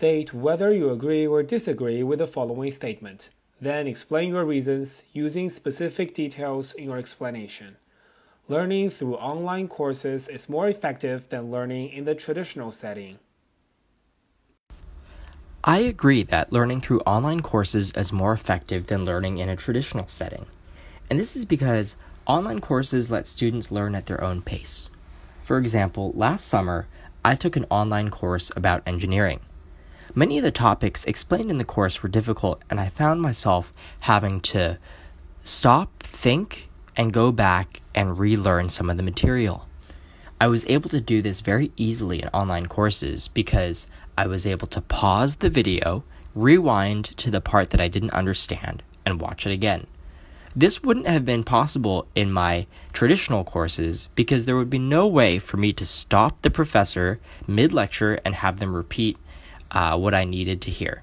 State whether you agree or disagree with the following statement. Then explain your reasons using specific details in your explanation. Learning through online courses is more effective than learning in the traditional setting. I agree that learning through online courses is more effective than learning in a traditional setting. And this is because online courses let students learn at their own pace. For example, last summer, I took an online course about engineering. Many of the topics explained in the course were difficult, and I found myself having to stop, think, and go back and relearn some of the material. I was able to do this very easily in online courses because I was able to pause the video, rewind to the part that I didn't understand, and watch it again. This wouldn't have been possible in my traditional courses because there would be no way for me to stop the professor mid lecture and have them repeat uh, what I needed to hear.